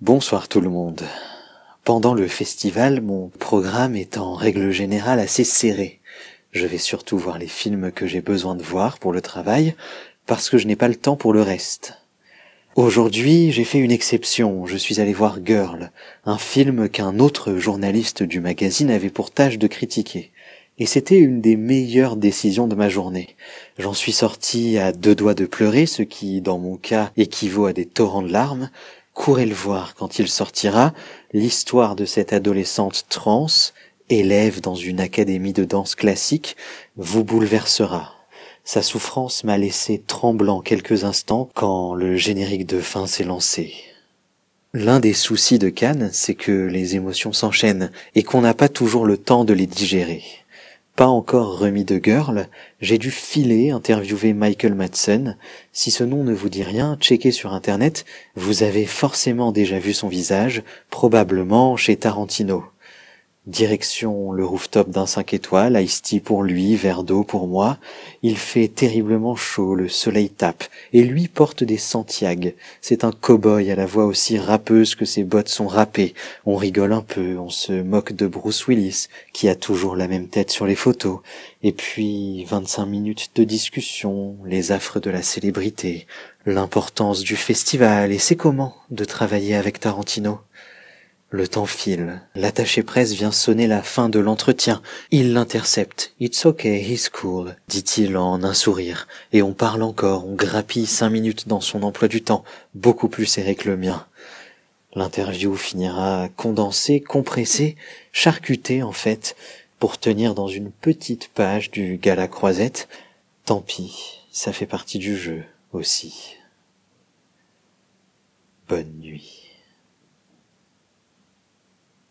Bonsoir tout le monde. Pendant le festival, mon programme est en règle générale assez serré. Je vais surtout voir les films que j'ai besoin de voir pour le travail, parce que je n'ai pas le temps pour le reste. Aujourd'hui, j'ai fait une exception. Je suis allé voir Girl, un film qu'un autre journaliste du magazine avait pour tâche de critiquer. Et c'était une des meilleures décisions de ma journée. J'en suis sorti à deux doigts de pleurer, ce qui, dans mon cas, équivaut à des torrents de larmes, courez le voir quand il sortira, l'histoire de cette adolescente trans, élève dans une académie de danse classique, vous bouleversera. Sa souffrance m'a laissé tremblant quelques instants quand le générique de fin s'est lancé. L'un des soucis de Cannes, c'est que les émotions s'enchaînent et qu'on n'a pas toujours le temps de les digérer pas encore remis de girl, j'ai dû filer interviewer Michael Madsen. Si ce nom ne vous dit rien, checkez sur internet, vous avez forcément déjà vu son visage, probablement chez Tarantino. Direction le rooftop d'un 5 étoiles, ice pour lui, verre d'eau pour moi. Il fait terriblement chaud, le soleil tape, et lui porte des Santiago. C'est un cow-boy à la voix aussi râpeuse que ses bottes sont râpées. On rigole un peu, on se moque de Bruce Willis, qui a toujours la même tête sur les photos. Et puis, 25 minutes de discussion, les affres de la célébrité, l'importance du festival, et c'est comment de travailler avec Tarantino. Le temps file. L'attaché presse vient sonner la fin de l'entretien. Il l'intercepte. It's okay, he's cool, dit-il en un sourire. Et on parle encore, on grappille cinq minutes dans son emploi du temps, beaucoup plus serré que le mien. L'interview finira condensée, compressée, charcutée en fait, pour tenir dans une petite page du gala croisette. Tant pis, ça fait partie du jeu aussi. Bonne nuit.